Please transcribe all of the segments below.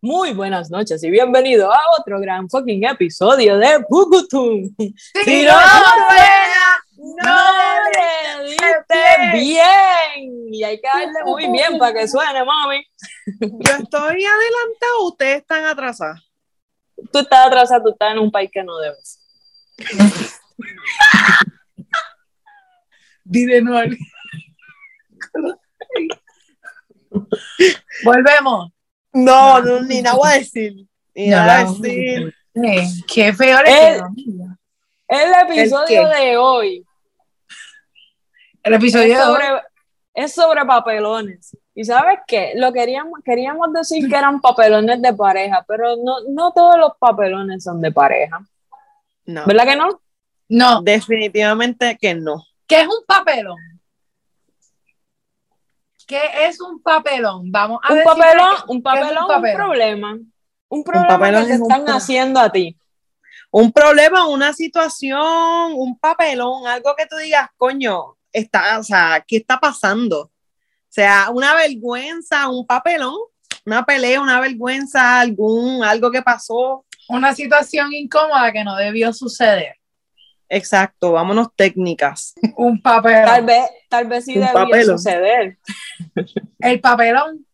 Muy buenas noches y bienvenido a otro gran fucking episodio de Pucutum. Si no suena, no le diste bien. Y hay que darle muy bien para que suene, mami. Yo estoy adelantado, ustedes están atrasados. Tú estás atrasado, tú estás en un país que no debes. Dile no Volvemos. No, no, ni nada voy a decir. Ni nada voy a decir. Qué feo el, el episodio de hoy. El episodio es sobre, es sobre papelones. ¿Y sabes qué? Lo queríamos, queríamos decir que eran papelones de pareja, pero no, no todos los papelones son de pareja. No. ¿Verdad que no? No. Definitivamente que no. ¿Qué es un papelón? ¿Qué es un papelón? Vamos a un papelón, que- un ¿qué es papelón, un, problema. Un problema papelón que te es están haciendo a ti. Un problema, una situación, un papelón, algo que tú digas, coño, está, o sea, ¿qué está pasando? O sea, una vergüenza, un papelón, una pelea, una vergüenza, algún, algo que pasó. Una situación incómoda que no debió suceder. Exacto, vámonos técnicas. Un papelón. Tal vez, tal vez sí debía suceder. El papelón.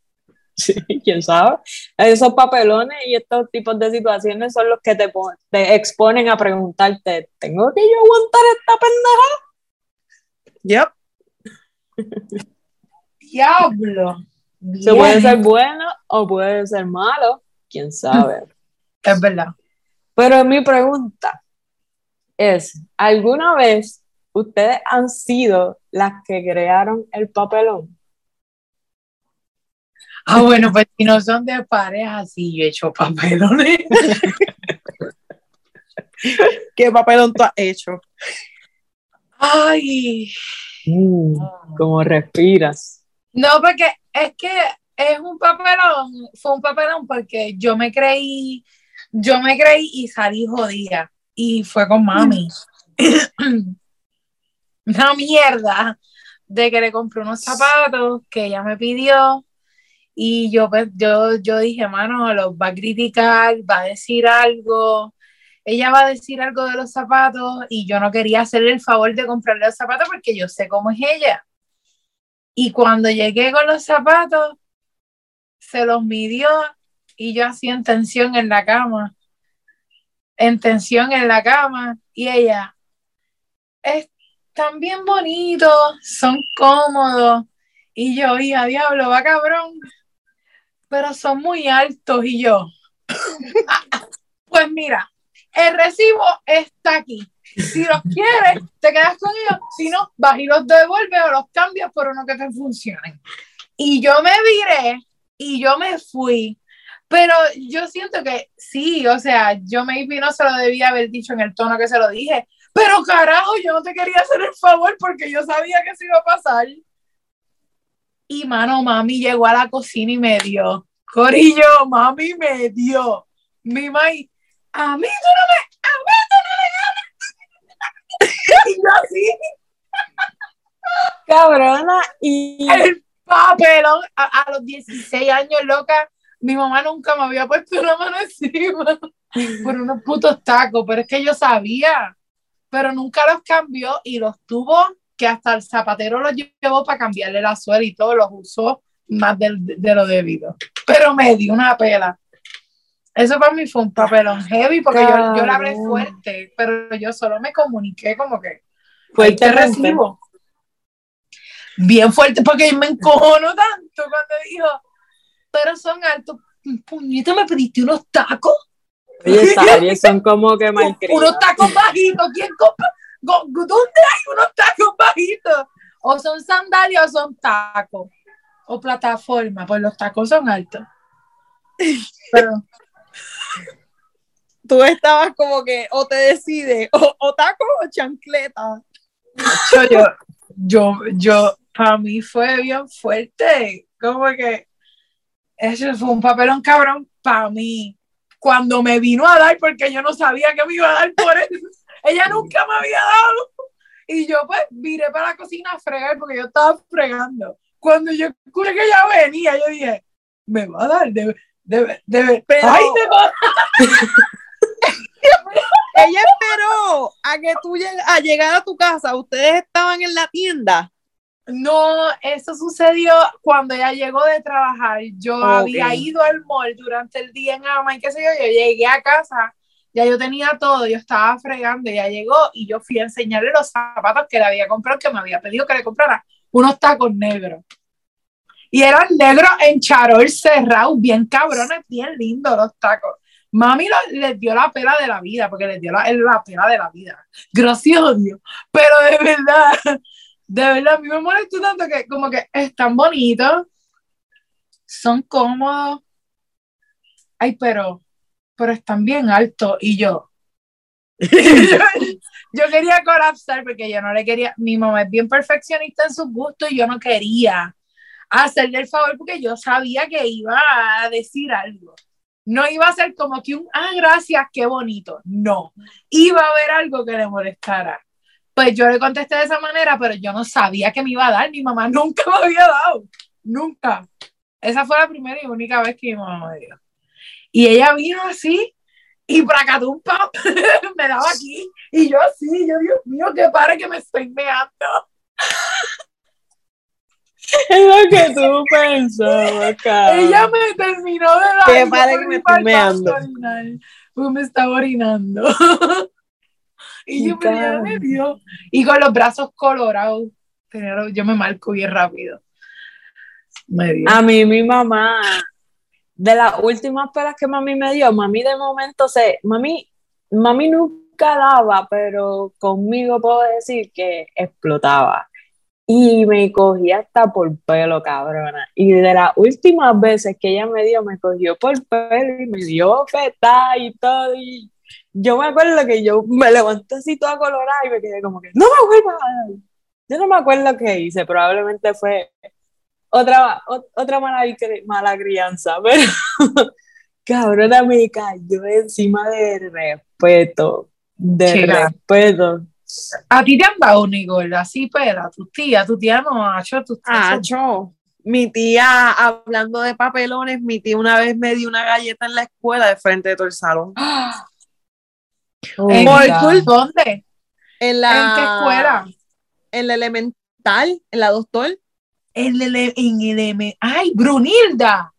Sí, quién sabe. Esos papelones y estos tipos de situaciones son los que te, pon- te exponen a preguntarte, ¿tengo que yo aguantar esta pendeja? Yep. Diablo. Se Bien. puede ser bueno o puede ser malo, quién sabe. Es verdad. Pero mi pregunta es, ¿alguna vez ustedes han sido las que crearon el papelón? Ah, bueno, pues si no son de pareja, sí, yo he hecho papelones. ¿Qué papelón tú has hecho? Ay. ¿Cómo respiras? No, porque es que es un papelón, fue un papelón porque yo me creí, yo me creí y salí jodida. Y fue con mami. Una mierda de que le compré unos zapatos que ella me pidió. Y yo, pues, yo, yo dije, mano, los va a criticar, va a decir algo. Ella va a decir algo de los zapatos y yo no quería hacerle el favor de comprarle los zapatos porque yo sé cómo es ella. Y cuando llegué con los zapatos, se los midió y yo así en tensión en la cama. En tensión en la cama. Y ella, están bien bonitos, son cómodos. Y yo, hija, diablo, va cabrón. Pero son muy altos. Y yo, pues mira, el recibo está aquí. Si los quieres, te quedas con ellos. Si no, vas y los devuelves o los cambias por uno que te funcionen. Y yo me viré y yo me fui. Pero yo siento que sí, o sea, yo maybe no se lo debía haber dicho en el tono que se lo dije. Pero carajo, yo no te quería hacer el favor porque yo sabía que se iba a pasar. Y mano, mami llegó a la cocina y me dio. Corillo, mami me dio. Mi mãe, a mí tú no me, a mí tú no me ganas. y yo así, Cabrona, y el papelón a, a los 16 años, loca. Mi mamá nunca me había puesto una mano encima por unos putos tacos, pero es que yo sabía, pero nunca los cambió y los tuvo que hasta el zapatero los llevó para cambiarle la suela y todo, los usó más del- de, lo debido. Pero me dio una pela. Eso para mí fue un papelón heavy porque yo, yo le hablé fuerte, pero yo solo me comuniqué como que fue Ahí te recibo. Bien fuerte, porque me encojono tanto cuando dijo, pero son altos. Puñeta, me pediste unos tacos. Oye, Sari, son como que Unos malcriados. tacos bajitos. ¿Quién compra? ¿Dónde hay unos tacos bajitos? O son sandalias o son tacos. O plataforma, pues los tacos son altos. Pero Tú estabas como que o te decides, o, o taco o chancleta. yo, yo, yo, yo, para mí fue bien fuerte. Como que eso fue un papelón cabrón para mí. Cuando me vino a dar, porque yo no sabía que me iba a dar por eso. Ella nunca me había dado. Y yo pues viré para la cocina a fregar porque yo estaba fregando. Cuando yo escuché que ella venía, yo dije, me va a dar, de- De, de, Pero- Ay, de- Ella esperó a que tú lleg- a llegar a tu casa. Ustedes estaban en la tienda. No, eso sucedió cuando ella llegó de trabajar. Yo había ido al mall durante el día en Ama y qué sé yo, yo llegué a casa, ya yo tenía todo, yo estaba fregando, ella llegó y yo fui a enseñarle los zapatos que le había comprado, que me había pedido que le comprara, unos tacos negros. Y eran negros en charol cerrado, bien cabrones, bien lindos los tacos. Mami lo- les dio la pela de la vida, porque les dio la, la pela de la vida. Gracias a Dios. Pero de verdad, de verdad, a mí me molesta tanto que como que están bonitos, son cómodos, ay, pero, pero están bien altos y yo, yo quería colapsar porque yo no le quería, mi mamá es bien perfeccionista en sus gustos y yo no quería hacerle el favor porque yo sabía que iba a decir algo. No iba a ser como que un, ah, gracias, qué bonito. No, iba a haber algo que le molestara. Pues yo le contesté de esa manera, pero yo no sabía que me iba a dar. Mi mamá nunca me había dado. Nunca. Esa fue la primera y única vez que mi mamá me dio. Y ella vino así y bracatumpa me daba aquí. Y yo así, yo, Dios mío, que pare que me estoy meando. Es lo que tú pensabas, cabrón. Ella me terminó de dar. Pare por que me estoy meando. Porque me estaba orinando. y yo, ella me dio. Y con los brazos colorados. Yo me marco bien rápido. Me dio. A mí, mi mamá, de las últimas pelas que mami me dio, mami de momento se, mami, mami nunca daba, pero conmigo puedo decir que explotaba. Y me cogía hasta por pelo, cabrona. Y de las últimas veces que ella me dio, me cogió por pelo y me dio feta y todo. Y yo me acuerdo que yo me levanté así toda colorada y me quedé como que, no me vuelvas a dar. Yo no me acuerdo qué hice, probablemente fue otra, o- otra mala, mala crianza, pero cabrona me cayó encima de respeto, de Chica. respeto. A ti te han dado, Nicole, así pela, tu tía, tu tía no ha hecho tu Ah, cho. Mi tía, hablando de papelones, mi tía una vez me dio una galleta en la escuela de frente de todo el salón. ¿En culpa- ¿Dónde? En la, ¿En qué escuela? En la elemental, en la doctor. En el, en el. ¡Ay, Brunilda!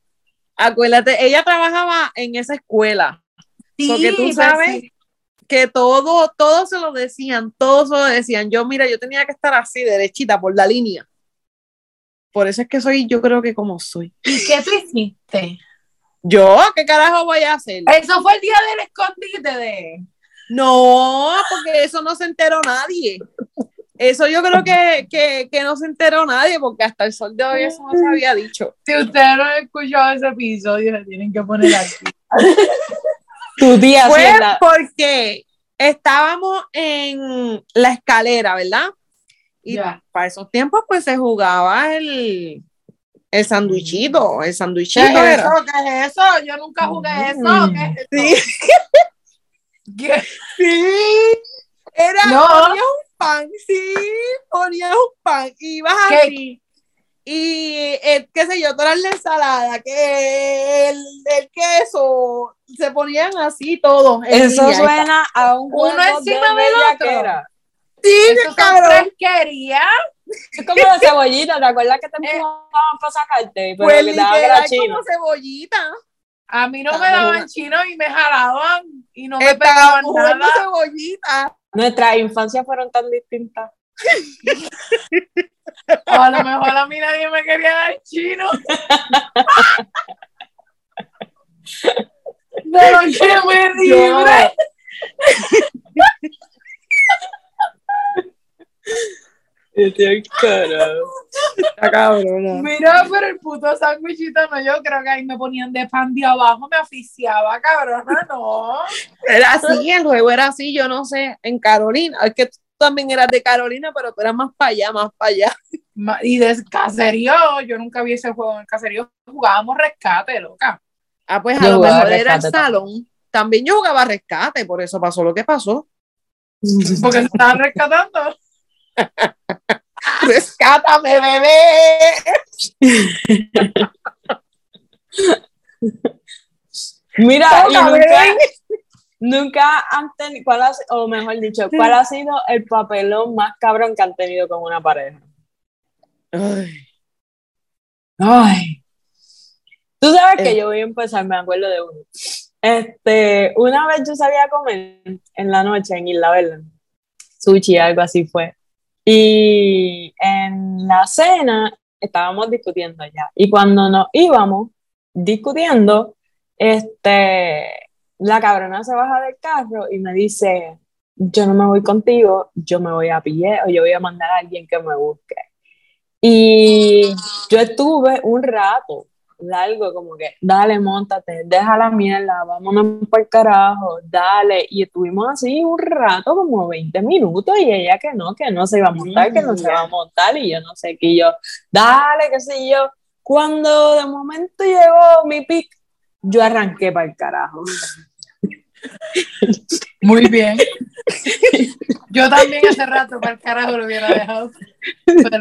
Acuérdate, ella trabajaba en esa escuela. So que tú pues sabes sí. que todo, todo se lo decían, todos se lo decían. Yo, mira, yo tenía que estar así, derechita, por la línea. Por eso es que soy, yo creo que como soy. ¿Y qué tú hiciste? ¿Yo? ¿Qué carajo voy a hacer? Eso fue el día del escondite de. No, porque eso no se enteró nadie. Eso yo creo que, que, que no se enteró nadie, porque hasta el sol de hoy eso no se había dicho. Si ustedes no han escuchado ese episodio, se tienen que poner aquí. Tu tía Fue Hacienda. porque estábamos en la escalera, ¿verdad? Y Ya. para esos tiempos, pues se jugaba el, el sandwichito, el ¿Qué sandwichito es era. eso? ¿Qué es eso? Yo nunca jugué eso. ¿Qué es Sí, eso? ¿Qué? sí. Era, No. ponías un pan, sí, ponías un pan, y ibas así. Y el, qué sé yo, toda la ensalada, que el, el queso, se ponían así todos. Eso suena a un Uno encima de del otro. bellaquera. Sí, Eso fresquerías. Es como la cebollita, ¿te acuerdas que te empujaban para sacarte? Pero Pues que te china. como cebollita. A mí no me daban chino y me jalaban y no me pegaban nada. cebollita. Nuestras infancias fueron tan distintas. O a lo mejor a mí nadie me quería dar chino. De lo que me libre. Está cabrona. Mira, pero el puto sándwichito no, yo creo que ahí me ponían de pan de abajo, me aficiaba, cabrona, no. Era así, el juego era así, yo no sé, en Carolina. Es que tú también eras de Carolina, pero tú eras más para allá, más para allá. Ma- Y de caserío, yo nunca vi ese juego en el caserío, jugábamos rescate, loca. Ah, pues Yo a lo mejor era el salón. También yo jugaba rescate, por eso pasó lo que pasó. Porque se estaban rescatando. Rescátame, bebé. Mira, y nunca, bebé. nunca han tenido, ¿cuál ha, o mejor dicho, ¿cuál ha sido el papelón más cabrón que han tenido con una pareja? Ay, Ay. Tú sabes que Eh. yo voy a empezar, me acuerdo de uno. Este, una vez yo salía a comer en la noche en Isla Verde, sushi, algo así fue. Y en la cena estábamos discutiendo ya. Y cuando nos íbamos discutiendo, este, la cabrona se baja del carro y me dice, yo no me voy contigo, yo me voy a pie o yo voy a mandar a alguien que me busque. Y yo estuve un rato largo, como que, dale, montate, deja la mierda, vámonos por el carajo, dale. Y estuvimos así un rato, como 20 minutos, y ella que no, que no se iba a montar, que no se iba a montar, y yo no sé qué, y yo, dale, qué sé yo. Cuando de momento llegó mi pick, yo arranqué para el carajo. Muy bien. Yo también hace rato para el carajo lo hubiera dejado. Pero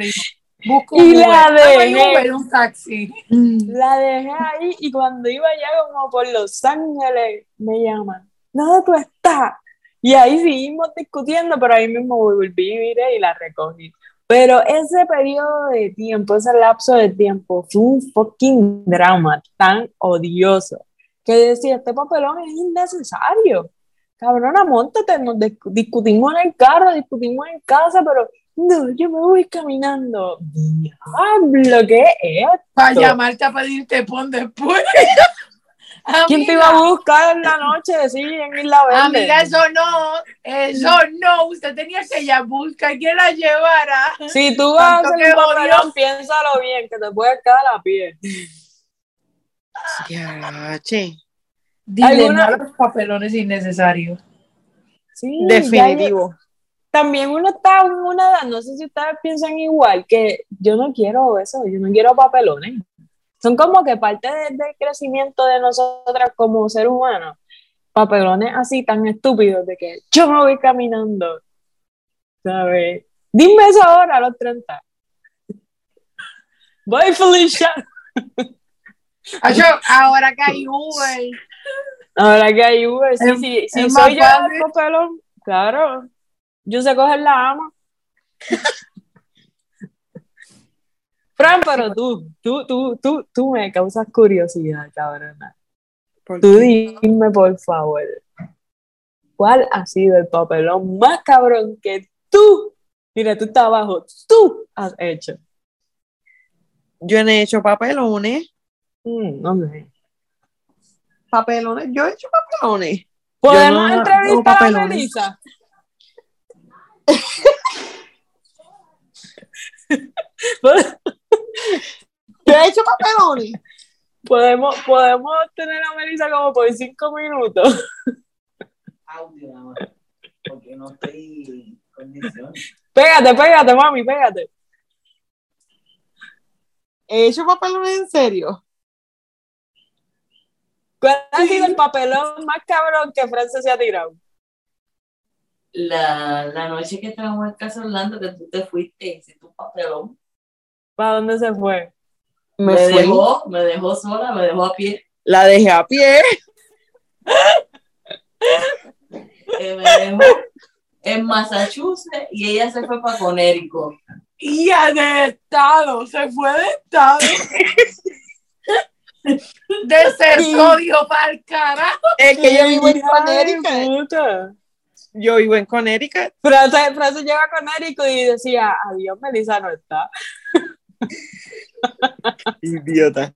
busco Y Uber. la Ah, dejé. Uber, un taxi. La dejé ahí y cuando iba ya como por Los Ángeles, me llaman, ¿dónde tú estás? Y ahí seguimos discutiendo, pero ahí mismo volví, y la recogí. Pero ese periodo de tiempo, ese lapso de tiempo, fue un fucking drama tan odioso que decía, este papelón es innecesario. Cabrona, montate, nos dis- discutimos en el carro, discutimos en casa, pero no, yo me voy caminando. Diablo, ¿qué es Para llamarte a pedirte pon después. ¿Quién te iba a buscar en la noche? Sí, en Isla Verde. Amiga, eso no, eso no, usted tenía que ya buscar quien la llevara. Si tú vas a hacer un papelón, piénsalo bien, que te puedes quedar a pie. ya, che. Dile ¿Alguna- no a los papelones innecesarios. Sí, Definitivo. También uno está en una edad, no sé si ustedes piensan igual, que yo no quiero eso, yo no quiero papelones. Son como que parte de- del crecimiento de nosotras como seres humanos. Papelones así tan estúpidos de que yo me voy caminando. ¿Sabes? Dime eso ahora a los 30. Bye, Felicia. Ahora que hay Uber, Ahora que hay Uber, sí, sí, sí soy yo el papelón, claro. Yo sé coger la ama. Fran, pero tú, tú, tú, tú, tú me causas curiosidad, cabrona. ¿Por Tú dime, por favor, ¿cuál ha sido el papelón más cabrón que tú, mira, tú estás abajo, tú has hecho? Yo no he hecho papelones. Mm, hombre. Papelones, yo he hecho papelones. ¿Podemos no entrevistar a. Melissa? Yo he hecho papelones. Podemos, podemos tener a Melissa como por cinco minutos. audio nada más, porque no estoy en condiciones. Pégate, pégate, mami, pégate. He hecho papelones en serio. ¿Cuál ha sido el papelón más cabrón que Francia se ha tirado? La, la noche que estábamos en casa Orlando, que tú te fuiste, hiciste un papelón, ¿Para dónde se fue? Me, me, fui. dejó, me dejó sola, me dejó a pie, La dejé a pie. eh, me dejó en Massachusetts y ella se fue para Connecticut. y de estado, se fue de estado. De ser sodio para el carajo. Es que yo vivo en Connecticut. Yo vivo en Connecticut. Francia, Francia llega a Connecticut y decía, adiós, Melissa no está. Idiota.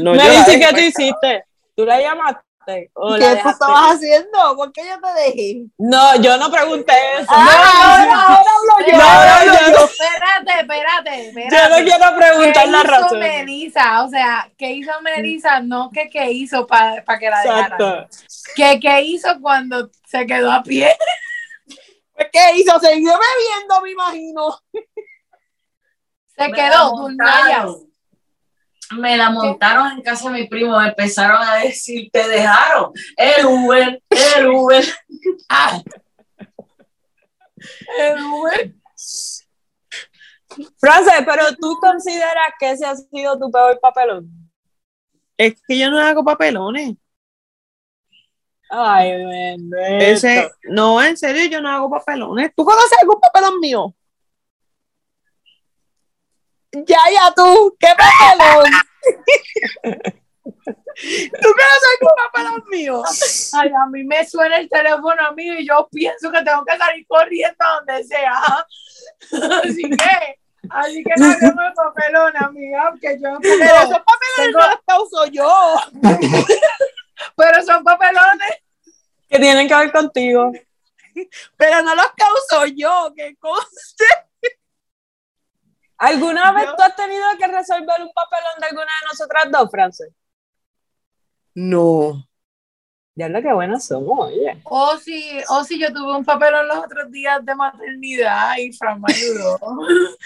No, Me dice que tú hiciste. ¿Tú la llamaste? ¿O la ¿Qué tú dejaste? estabas haciendo? ¿Por qué yo te dejé? No, yo no pregunté eso. Ah, ahora, ahora hablo yo. No, ahora no, yo- yo. Espérate, espérate, espérate. Yo no quiero preguntar ¿Qué la hizo razón. Melissa? O sea, ¿qué hizo Melissa? No que qué hizo para que la. Exacto. ¿Qué, ¿Qué hizo cuando se quedó a pie? Pues, ¿Qué hizo? Siguió bebiendo, me imagino. Se Me quedó, durmió. Me la montaron en casa de mi primo, me empezaron a decir, te dejaron, el Uber, el Uber. Ah. El Uber. Frances, pero tú consideras que ese ha sido tu peor papelón. Es que yo no hago papelones. Ay, bendito. Ese, no, en serio, yo no hago papelones. ¿Tú conoces algún papelón mío? Ya, ya tú, ¿qué papelón? ¿Tú conoces algún papelón mío? Ay, a mí me suena el teléfono a mí y yo pienso que tengo que salir corriendo a donde sea. Así que, así que no hagamos papelón, amiga, porque yo Pero esos papelones no los causo yo. pero son papelones. Que tienen que ver contigo. Pero no los causo yo, que conste. ¿Alguna vez Yo- tú has tenido que resolver un papelón de alguna de nosotras dos, Frances? No. Ya lo que buenas somos, oye. O si, o si yo tuve un papelón los otros días de maternidad y Fran me ayudó.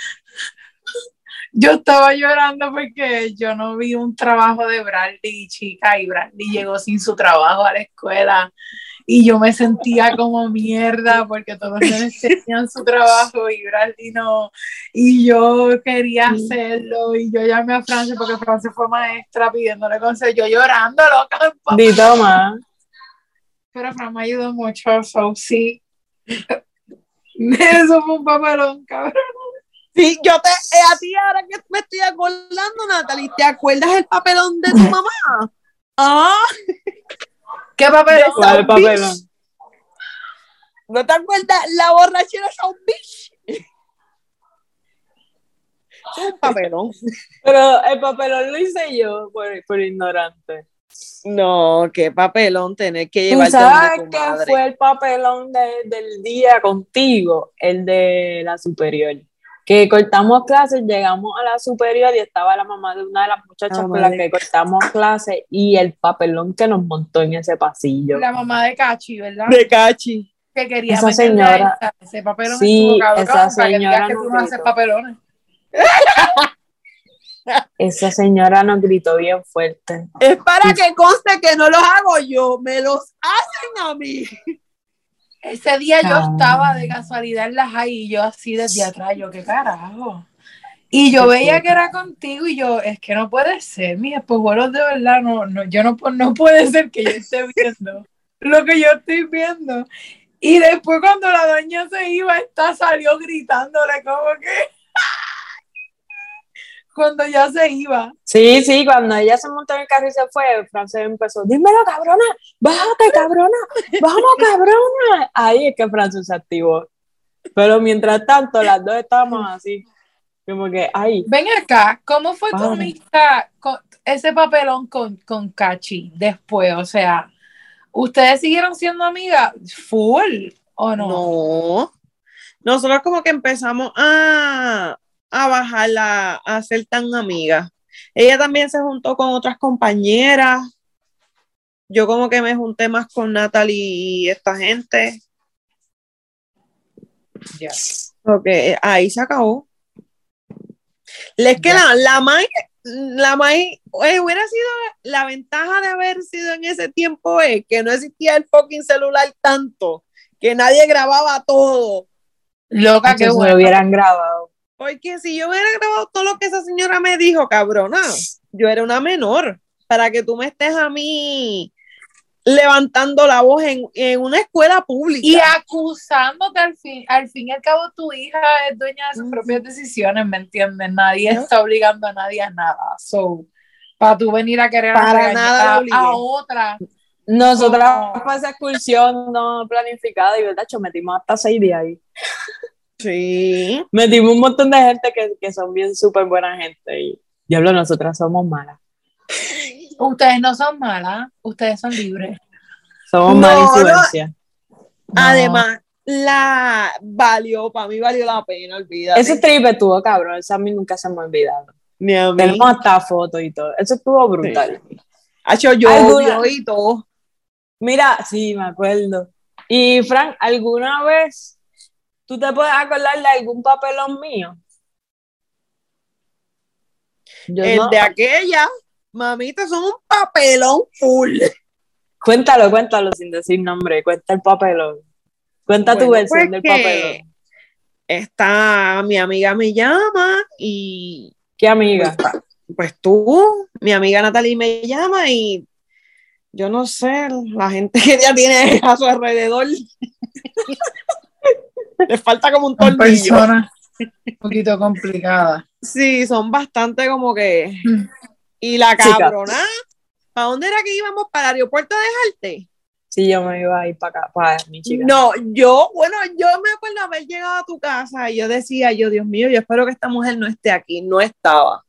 Yo estaba llorando porque yo no vi un trabajo de Bradley, chica, y Bradley llegó sin su trabajo a la escuela. Y yo me sentía como mierda porque todos los tenían su trabajo y Bradley no. Y yo quería hacerlo. Y yo llamé a Francia porque Francia fue maestra pidiéndole consejo. Yo llorando, loca. Di toma. Pero Fran me ayudó mucho, so sí. Eso fue un papelón, cabrón. Sí, yo te, eh, a ti ahora que me estoy acordando, Natalie, ¿te acuerdas el papelón de tu mamá? Ah, ¿Qué papelón? ¿Cuál South papelón? Beach. ¿No te acuerdas la borrachera de South Beach? Es un papelón. Pero el papelón lo hice yo por, por ignorante. No, qué papelón tener que ¿Tú llevarte sabes qué fue el papelón de- del día contigo? El de la superior. Que cortamos clases, llegamos a la superior y estaba la mamá de una de las muchachas con las que cortamos clases y el papelón que nos montó en ese pasillo. La mamá de Cachi, ¿verdad? De Cachi. Que quería Esa señora- esa- ese papelón Sí, cabrón, esa que señora digas que tú no haces papelones. Esa señora nos gritó bien fuerte. Es para que conste que no los hago yo, me los hacen a mí. Ese día yo Ah. estaba de casualidad en la high y yo así desde atrás, yo, ¿qué carajo? Y yo veía que era contigo y yo, es que no puede ser, mis espejuelos de verdad, no, no, yo no, no puede ser que yo esté viendo lo que yo estoy viendo. Y después cuando la doña se iba, esta salió gritándole como que... cuando ya se iba. Sí, sí, cuando ella se montó en el carro y se fue, Frances empezó, dímelo, cabrona, bájate, cabrona, vamos, cabrona. Ahí es que Frances se activó. Pero mientras tanto, las dos estábamos así, como que, ay, Ven acá, ¿cómo fue tu amistad con ese papelón con, con Cachi después? O sea, ¿ustedes siguieron siendo amigas full o no? No. Nosotros como que empezamos a, a bajarla, a ser tan amigas. Ella también se juntó con otras compañeras. Yo como que me junté más con Natalie y esta gente. Ya. Porque ahí se acabó. Es que la, la la Mai, eh, hubiera sido la ventaja de haber sido en ese tiempo es que no existía el fucking celular tanto, que nadie grababa todo. Loca, que se bueno. lo hubieran grabado. Porque si yo hubiera grabado todo lo que esa señora me dijo, cabrona, yo era una menor, para que tú me estés a mí levantando la voz en, en una escuela pública. Y acusándote al fin, al fin y al cabo tu hija es dueña de sus Ujú. propias decisiones, ¿me entiendes? Nadie ¿No? está obligando a nadie a nada. So, para tú venir a querer Para nada a, a otra. Nosotras Oh. fue esa excursión no planificada y verdad, cho, metimos hasta seis días ahí. Sí. Metimos un montón de gente que, que son bien súper buena gente y diablo, nosotras somos malas. Ustedes no son malas, ustedes son libres. Somos No, mala no. influencia. Además, la valió, para mí valió la pena, olvídate. Ese trip estuvo cabrón, eso a mí nunca se me ha olvidado. Ni a mí. Tenemos hasta fotos y todo. Eso estuvo brutal. Hacho, yo ¿Alguna- y todo. Mira, sí, me acuerdo. Y Frank, ¿alguna vez tú te puedes acordar de algún papelón mío? Yo El no. de aquella, mamita, son un papelón full. Cuéntalo, cuéntalo sin decir nombre. Cuenta el papelón. Cuenta tu versión pues del papelón. Esta, mi amiga me llama y ¿Qué amiga? pues, pues tú, mi amiga Natalie me llama y yo no sé, la gente que ella tiene a su alrededor le falta como un Son tornillo. personas un poquito complicadas. Sí, son bastante como que. Mm. Y la cabrona, ¿para dónde era que íbamos? ¿Para el aeropuerto a dejarte? Sí, yo me iba a ir para acá, para mi chica. No, yo, bueno, yo me acuerdo haber llegado a tu casa y yo decía, yo, Dios mío, yo espero que esta mujer no esté aquí. No estaba.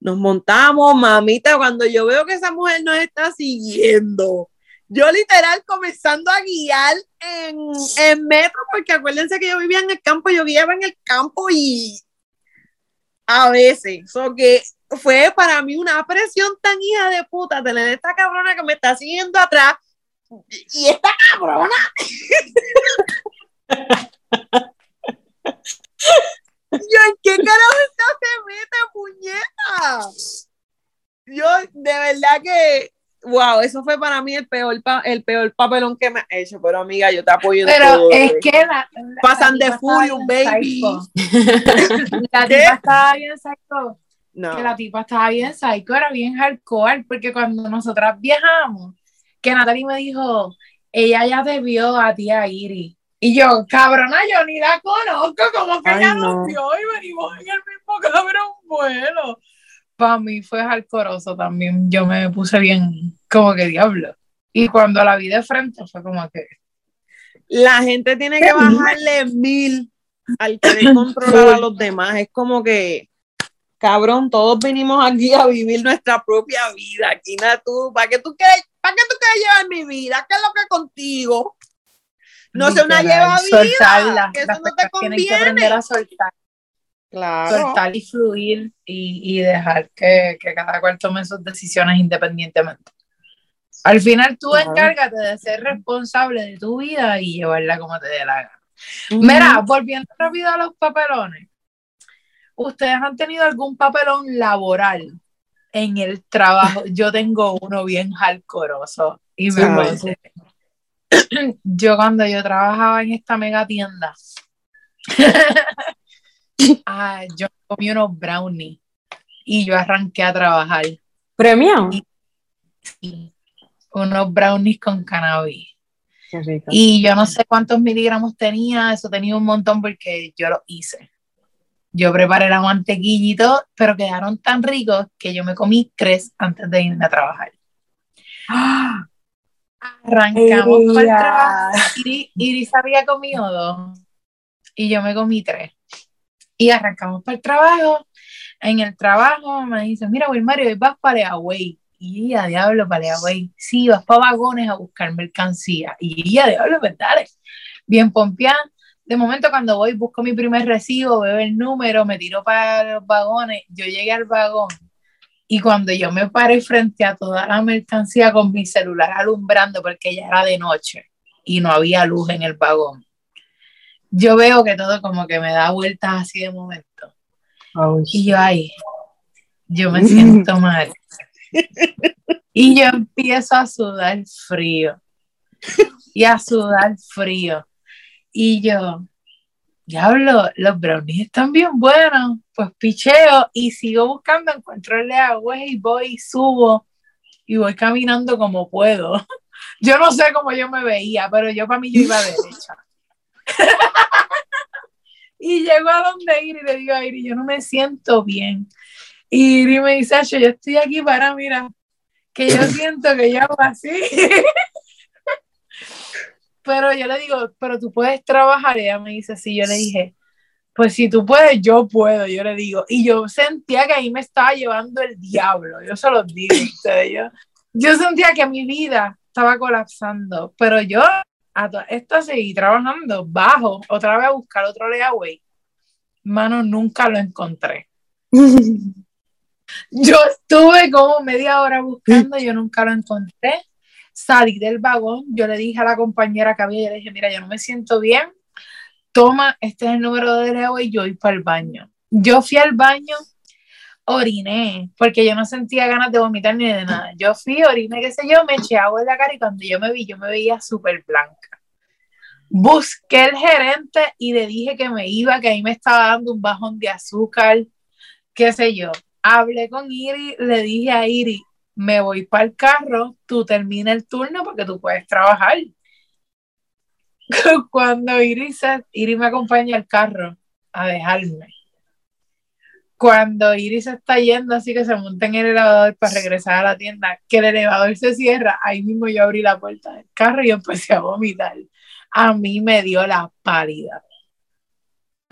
Nos montamos, mamita, cuando yo veo que esa mujer nos está siguiendo, yo literal comenzando a guiar en, en metro, porque acuérdense que yo vivía en el campo, yo guiaba en el campo y a veces, so que fue para mí una presión tan hija de puta tener esta cabrona que me está siguiendo atrás y esta cabrona Yo, ¿en qué carajo esta se mete, puñeta? Yo, de verdad que, wow, eso fue para mí el peor, pa- el peor papelón que me ha hecho, pero amiga, yo te apoyo Pero todo. es que la, la- Pasan la de Furious, baby. La tipa estaba bien psycho. No. que la tipa estaba bien psycho, era bien hardcore, porque cuando nosotras viajamos, que Natalie me dijo, ella ya te vio a ti a Iri. Y yo, cabrona, yo ni la conozco, como que Ay, ella no. nos vio y venimos en el mismo cabrón vuelo. Para mí fue hardcoreoso también, yo me puse bien, como que diablo. Y cuando la vi de frente fue como que, La gente tiene que bajarle mil al querer controlar a los demás. Es como que, cabrón, todos venimos aquí a vivir nuestra propia vida. Aquí nada tú, ¿para qué tú quieres, para qué tú quieres llevar mi vida? ¿Qué es lo que contigo? No sé, una lleva vida, soltarla. que eso no te tienen que conviene. aprender a soltar. Claro. soltar y fluir y, y dejar que, que cada cual tome sus decisiones independientemente. Al final tú Claro. encárgate de ser responsable de tu vida y llevarla como te dé la gana. Mira, volviendo rápido a los papelones. ¿Ustedes han tenido algún papelón laboral en el trabajo? Yo tengo uno bien hardcoreoso y me Sí. Yo cuando yo trabajaba en esta mega tienda, ah, yo comí unos brownies y yo arranqué a trabajar. ¿Premio? Y unos brownies con cannabis. Qué rico. Y yo no sé cuántos miligramos tenía, eso tenía un montón porque yo lo hice. Yo preparé la mantequilla y todo, pero quedaron tan ricos que yo me comí tres antes de irme a trabajar. ¡Ah! Arrancamos para el trabajo. Iri, Iris había comido dos y yo me comí tres. Y arrancamos para el trabajo. En el trabajo me dicen, mira, Wilmario, hoy vas para Leaway. Y "Ya, diablo, para Leaway. Sí, vas para vagones a buscar mercancía. Y ya, diablo, pues dale. Bien pompeada. De momento, cuando voy, busco mi primer recibo, veo el número, me tiro para los vagones. Yo llegué al vagón y cuando yo me paré frente a toda la mercancía con mi celular alumbrando, porque ya era de noche y no había luz en el vagón, yo veo que todo como que me da vueltas así de momento. Ay. Y yo, ay, yo me siento mal. Y yo empiezo a sudar frío. Y a sudar frío. Y yo, diablo, los brownies están bien buenos. Pues picheo y sigo buscando, encuentro el agua y voy y subo y voy caminando como puedo. Yo no sé cómo yo me veía, pero yo para mí yo iba derecha. Y llego a donde ir y le digo a Iri, yo no me siento bien. Y Iri me dice, "Acho, yo estoy aquí para, mira, que yo siento que yo hago así. pero yo le digo, pero tú puedes trabajar. Y ella me dice, sí, yo le dije, pues si tú puedes, yo puedo, yo le digo. Y yo sentía que ahí me estaba llevando el diablo, yo se los digo a ustedes. Yo, yo sentía que mi vida estaba colapsando, pero yo a todas estas seguí trabajando bajo, otra vez a buscar otro layaway. Mano, nunca lo encontré. Yo estuve como media hora buscando, yo nunca lo encontré. Salí del vagón, yo le dije a la compañera que había, yo le dije, mira, yo no me siento bien, toma, este es el número de Leo y yo voy para el baño. Yo fui al baño, oriné, porque yo no sentía ganas de vomitar ni de nada. Yo fui, oriné, qué sé yo, me eché agua en la cara y cuando yo me vi, yo me veía súper blanca. Busqué el gerente y le dije que me iba, que ahí me estaba dando un bajón de azúcar, qué sé yo. Hablé con Iri, le dije a Iri, me voy para el carro, tú termina el turno porque tú puedes trabajar. Cuando Iri, se, Iri me acompaña al carro a dejarme. Cuando Iri se está yendo, así que se monta en el elevador para regresar a la tienda, que el elevador se cierra, ahí mismo yo abrí la puerta del carro y empecé a vomitar. A mí me dio la pálida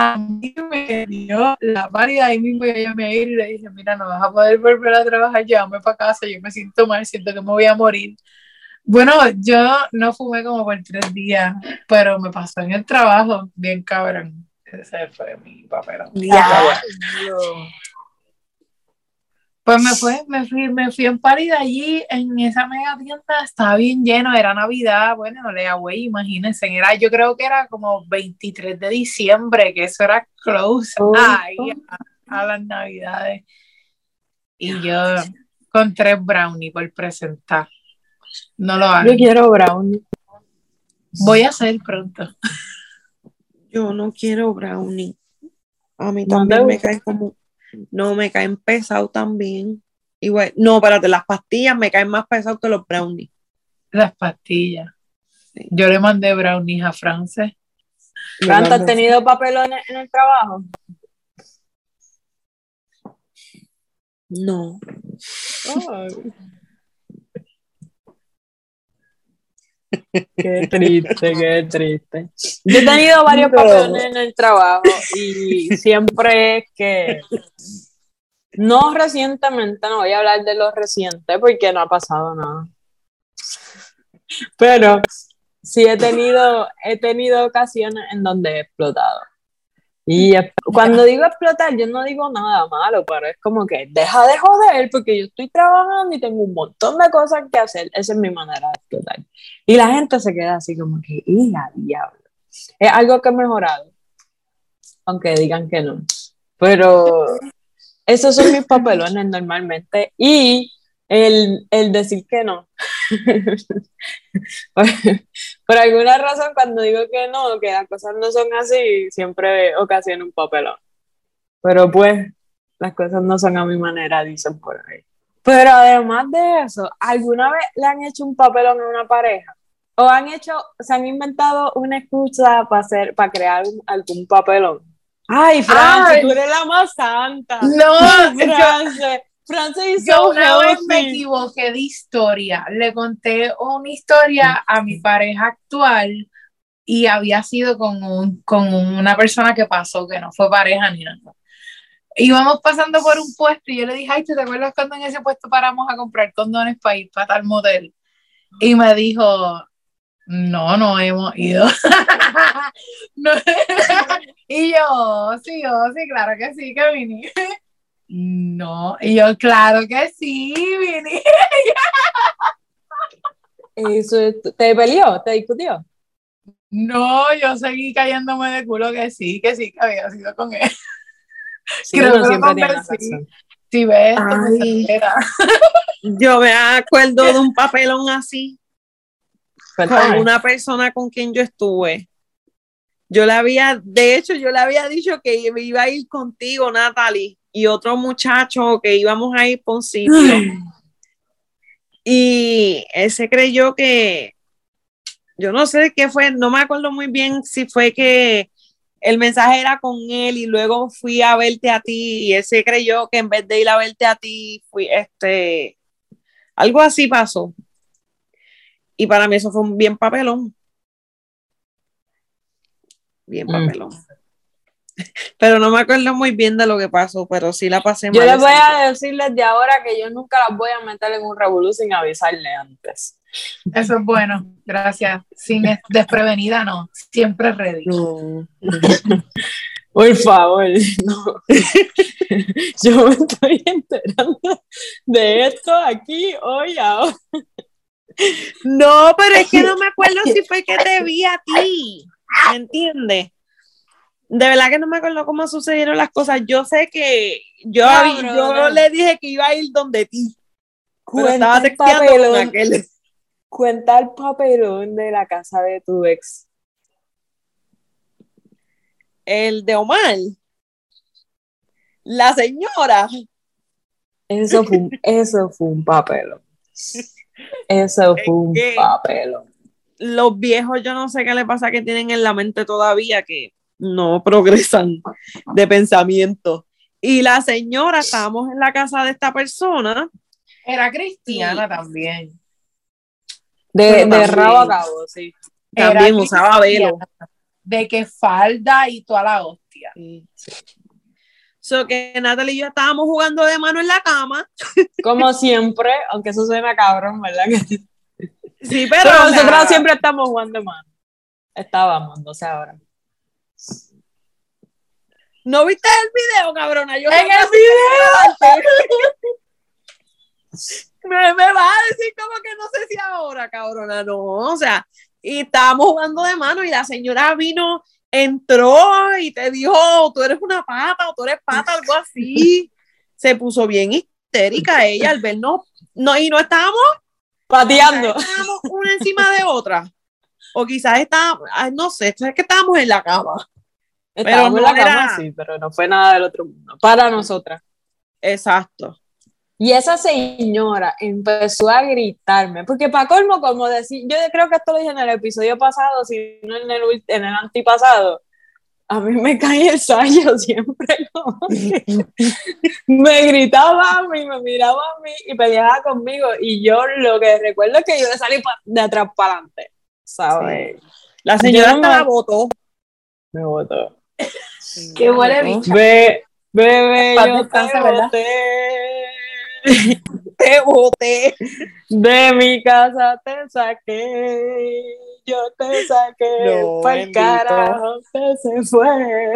a mí me dio la pálida ahí mismo yo llamé a ir y le dije, mira, no vas a poder volver a trabajar, llévame para casa, yo me siento mal, siento que me voy a morir. Bueno, yo no fumé como por tres días, pero me pasó en el trabajo, bien cabrón. Ese fue mi papel. Pues me fue, me fui, me fui en París allí, en esa mega tienda, estaba bien lleno, era Navidad, bueno, lea güey, imagínense, era, yo creo que era como 23 de diciembre, que eso era close a, las Navidades. Y yo con tres brownie por presentar. No lo hago. Yo quiero brownie. Voy a hacer pronto. Yo no quiero brownie. A mí también me cae como no, me caen pesados también. Igual, no, espérate, las pastillas me caen más pesados que los brownies. Las pastillas. Yo le mandé brownies a France. ¿Cuánto has tenido papelones en el trabajo? No. Qué triste, qué triste. Yo he tenido varios papelones en el trabajo y siempre es que no recientemente, no voy a hablar de lo reciente porque no ha pasado nada. Pero sí he tenido, he tenido ocasiones en donde he explotado. Y cuando digo explotar, yo no digo nada malo, pero es como que deja de joder porque yo estoy trabajando y tengo un montón de cosas que hacer. Esa es mi manera de explotar. Y la gente se queda así como que, hija, diablo. Es algo que he mejorado, aunque digan que no. Pero esos son mis papelones normalmente. Y el, el decir que no. por, alguna razón, cuando digo que no, que las cosas no son así, siempre ocasiona un papelón. Pero pues, las cosas no son a mi manera, dicen por ahí. Pero además de eso, ¿alguna vez le han hecho un papelón a una pareja? ¿O han hecho, se han inventado una excusa para hacer, para crear algún papelón? Ay, Francis, tú eres la más santa. No, Francis. Francis Yo una vez me equivoqué de historia. Le conté una historia a mi pareja actual y había sido con, un, con una persona que pasó, que no fue pareja ni nada. Íbamos pasando por un puesto y yo le dije, ay, ¿te acuerdas cuando en ese puesto paramos a comprar condones para ir para tal motel? Y me dijo, no, no hemos ido. y yo, sí, yo, sí, claro que sí, que vine. No, y yo, claro que sí, Vini. Eso, ¿Te peleó? ¿Te discutió? No, yo seguí cayéndome de culo que sí, que sí, que había sido con él. Creo que siempre tiene Si ves, yo me acuerdo de un papelón así con una persona con quien yo estuve. Yo le había, de hecho, yo le había dicho que iba a ir contigo, Natalie y otro muchacho que íbamos a ir por un sitio. Y él se creyó que, yo no sé qué fue, no me acuerdo muy bien si fue que el mensaje era con él y luego fui a verte a ti y él se creyó que en vez de ir a verte a ti, fui este, algo así pasó. Y para mí eso fue un bien papelón. Bien mm. Pero no me acuerdo muy bien de lo que pasó, pero sí la pasé mal. Yo les voy a decirles de ahora que yo nunca las voy a meter en un revolú sin avisarle antes. Eso es bueno, gracias. Sin desprevenida, no, siempre ready. Por favor, no. Yo me estoy enterando de esto aquí hoy ahora. No, pero es que no me acuerdo si fue que te vi a ti. ¿Me entiendes? De verdad que no me acuerdo cómo sucedieron las cosas. Yo sé que yo, yo le dije que iba a ir donde ti. Cuenta el, papelón, cuenta el papelón de la casa de tu ex. El de Omar. La señora. Eso fue un, eso fue un papelón. Eso fue un papelón. Los viejos, yo no sé qué le pasa que tienen en la mente todavía que no progresan de pensamiento. Y la señora, estábamos en la casa de esta persona, Era cristiana también. De, de también- rabo a cabo, sí. Era también usaba velo. De que falda y toda la hostia. So que Natalie y yo estábamos jugando de mano en la cama. Como siempre, aunque eso suena cabrón, ¿verdad? Sí. Sí, pero, Pero nosotros siempre estamos jugando de mano. Estábamos, no sé ahora. ¿No viste el video, cabrona? Yo En el me, me vas a decir como que no sé si ahora, cabrona, no, o sea, y estábamos jugando de mano y la señora vino, entró y te dijo, tú eres una pata o tú eres pata, algo así. Se puso bien histérica ella al vernos, no, y no estábamos, Pateando. estábamos una encima de otra. O quizás estábamos, no sé, es que estábamos en la cama. Estábamos en no la cama, sí, pero no fue nada del otro mundo. Para nosotras. Exacto. Y esa señora empezó a gritarme, porque para colmo, como decir, yo creo que esto lo dije en el episodio pasado, si no en el, en el antipasado, a mí me cae el sallo siempre, como que me gritaba a mí, me miraba a mí y peleaba conmigo, y yo lo que recuerdo es que yo le salí de atrás para adelante, ¿sabes? La señora hasta me- la botó. Me botó. Qué huele bicha. Ve, bebé, Paz yo descanse, te boté. Te boté. De mi casa te saqué, yo te saqué, No, pa'l carajo que se fue.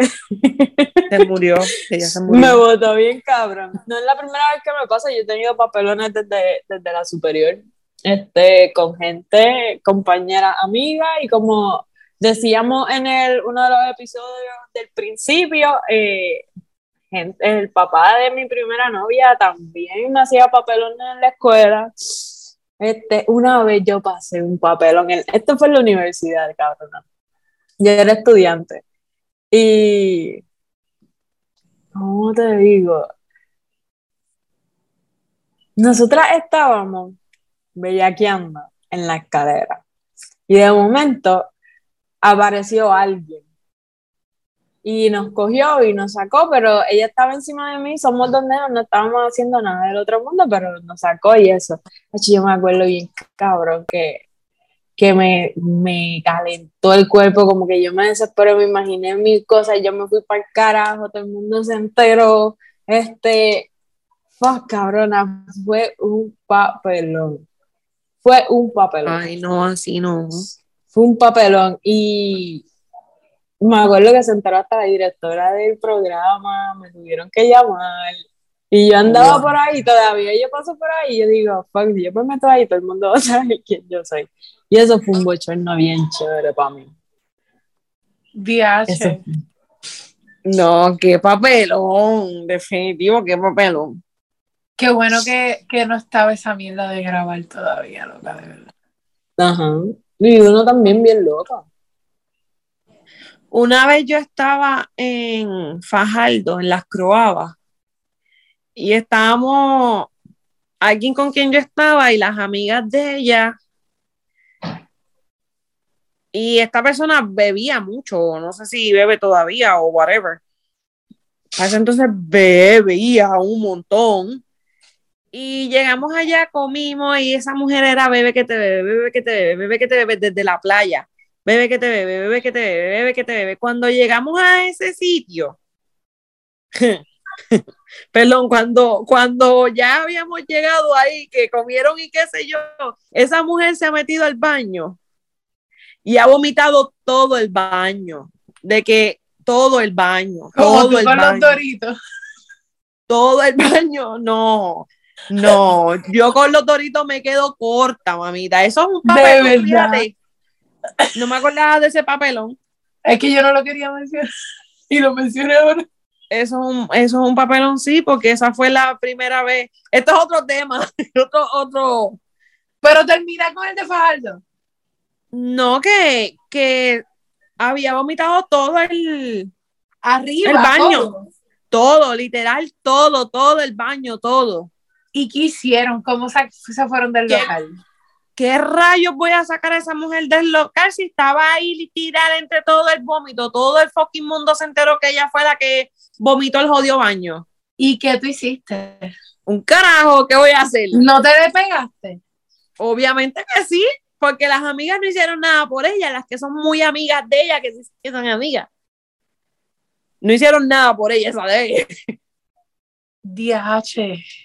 Se murió. Ella se Me botó bien cabrón. No es la primera vez que me pasa, yo he tenido papelones desde, desde la superior, este, con gente, compañera, amiga, y como decíamos en el, uno de los episodios del principio, eh, gente, el papá de mi primera novia también me hacía papelones en la escuela. Este, una vez yo pasé un papelón, en, esto fue en la universidad, cabrón. Yo era estudiante. Y ¿Cómo te digo? Nosotras estábamos bellaqueando en la escalera. Y de momento apareció alguien. Y nos cogió y nos sacó, pero ella estaba encima de mí, somos dos nenas, no estábamos haciendo nada del otro mundo, pero nos sacó y eso. Yo me acuerdo bien, cabrón, que, que me, me calentó el cuerpo, como que yo me desesperé, me imaginé mil cosas, yo me fui para el carajo, todo el mundo se enteró, este, fuck, cabrona, fue un papelón, fue un papelón, Ay, no, así no. fue un papelón y me acuerdo que se enteró hasta la directora del programa, me tuvieron que llamar. Y yo andaba por ahí, todavía yo paso por ahí, y yo digo, fuck, si yo me meto ahí, todo el mundo va a saber quién yo soy. Y eso fue un bochorno bien chévere para mí. DH. No, qué papelón. Definitivo, qué papelón. Qué bueno que, que no estaba esa mierda de grabar todavía, loca, de verdad. Ajá. Y uno también bien loco. Una vez yo estaba en Fajardo, en las Croabas, y estábamos, alguien con quien yo estaba y las amigas de ella, y esta persona bebía mucho, no sé si bebe todavía o whatever. A ese entonces bebía un montón. Y llegamos allá, comimos, y esa mujer era bebe que te bebe, bebe que te bebe, bebe que te bebe desde la playa bebe que te bebe, bebe que te bebe, bebe que te bebe. Cuando llegamos a ese sitio, perdón, cuando, cuando ya habíamos llegado ahí, que comieron y qué sé yo, esa mujer se ha metido al baño y ha vomitado todo el baño, de que todo el baño, Como todo tú el con los baño, doritos. todo el baño, no. No, yo con los doritos me quedo corta, mamita. Eso es un papelón. No me acordaba de ese papelón. Es que yo no lo quería mencionar. Y lo mencioné ahora. Eso es, un, eso es un papelón, sí, porque esa fue la primera vez. Esto es otro tema, otro, otro. Pero termina con el de Fajardo. No, que, que había vomitado todo el, Arriba. El baño. todo. todo, literal, todo, todo el baño, todo. ¿Y qué hicieron? ¿Cómo se, se fueron del ¿Qué? local? ¿Qué rayos voy a sacar a esa mujer del local si estaba ahí tirada entre todo el vómito? Todo el fucking mundo se enteró que ella fue la que vomitó el jodido baño. ¿Y qué tú hiciste? Un carajo, ¿qué voy a hacer? ¿No te despegaste? Obviamente que sí, porque las amigas no hicieron nada por ella, las que son muy amigas de ella, que sí que son amigas. No hicieron nada por ella, esa de ella. DH.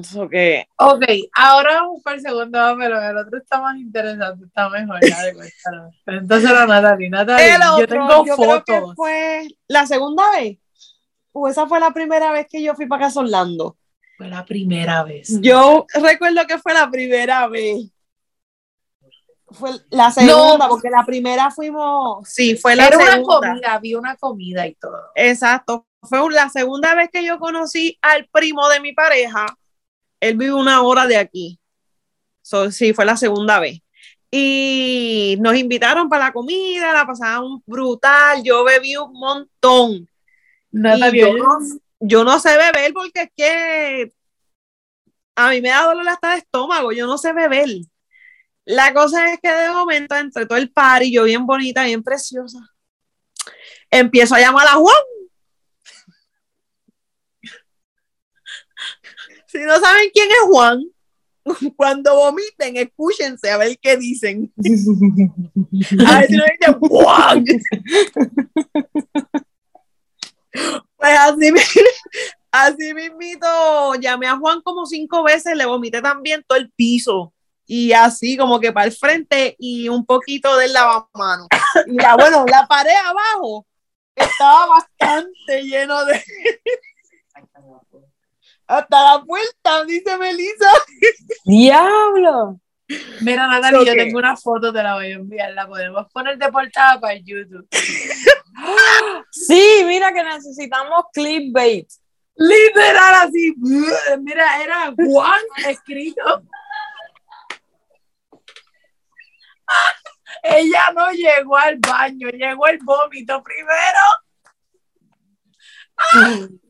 Eso que. Ok, ahora vamos para el segundo pero el otro está más interesante, está mejor. Entonces la Natalie, Natalie, El otro, yo tengo yo creo que fotos. fue la segunda vez. O esa fue la primera vez que yo fui para casa Orlando. Fue la primera vez. Yo recuerdo que fue la primera vez. Fue la segunda, No. porque la primera fuimos. Sí, fue la Era una segunda. comida, había una comida y todo. Exacto. Fue la segunda vez que yo conocí al primo de mi pareja. Él vive una hora de aquí. So, sí, fue la segunda vez. Y nos invitaron para la comida, la pasaban brutal. Yo bebí un montón. Y yo, no, yo no sé beber porque es que a mí me da dolor hasta el estómago, yo no sé beber. La cosa es que de momento, entre todo el party, yo bien bonita, bien preciosa, empiezo a llamar a Juan. Si no saben quién es Juan, cuando vomiten, escúchense a ver qué dicen. A si no dicen Juan. Pues así, así mismito, llamé a Juan como cinco veces, le vomité también todo el piso. Y así como que para el frente y un poquito del lavamanos. Y bueno, la pared abajo estaba bastante lleno de... Hasta la puerta, dice Melissa. ¡Diablo! Mira, Natalie, So yo tengo una foto, te la voy a enviar. La podemos poner de portada para YouTube. Sí, mira que necesitamos clickbait. Literal, así. Mira, era Juan escrito. Ella no llegó al baño, llegó el vómito primero.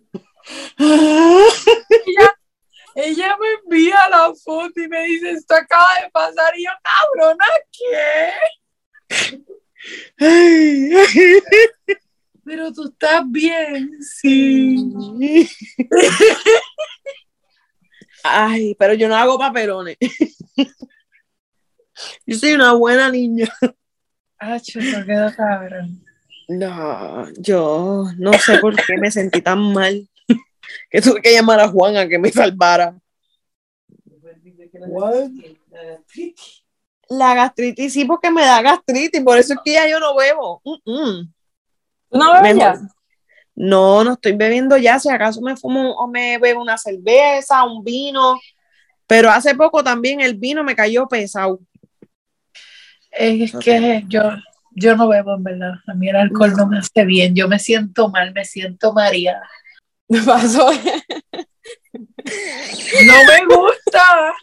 Ella, ella me envía la foto y me dice, esto acaba de pasar. Y yo, cabrona, ¿qué? Pero tú estás bien. Sí. Ay, pero yo no hago papelones. Yo soy una buena niña. Ah, chulo, quedó cabrón. No, yo no sé por qué me sentí tan mal que tuve que llamar a Juan a que me salvara. La gastritis, sí, porque me da gastritis, por eso es que ya yo no bebo. Mm, mm. ¿Tú no bebes Mejor. ya? No, no estoy bebiendo ya, si acaso me fumo o me bebo una cerveza, un vino, pero hace poco también el vino me cayó pesado. Es que yo, yo no bebo, en verdad. A mí el alcohol no me hace bien. Yo me siento mal, me siento mareada. Me pasó. No me gusta.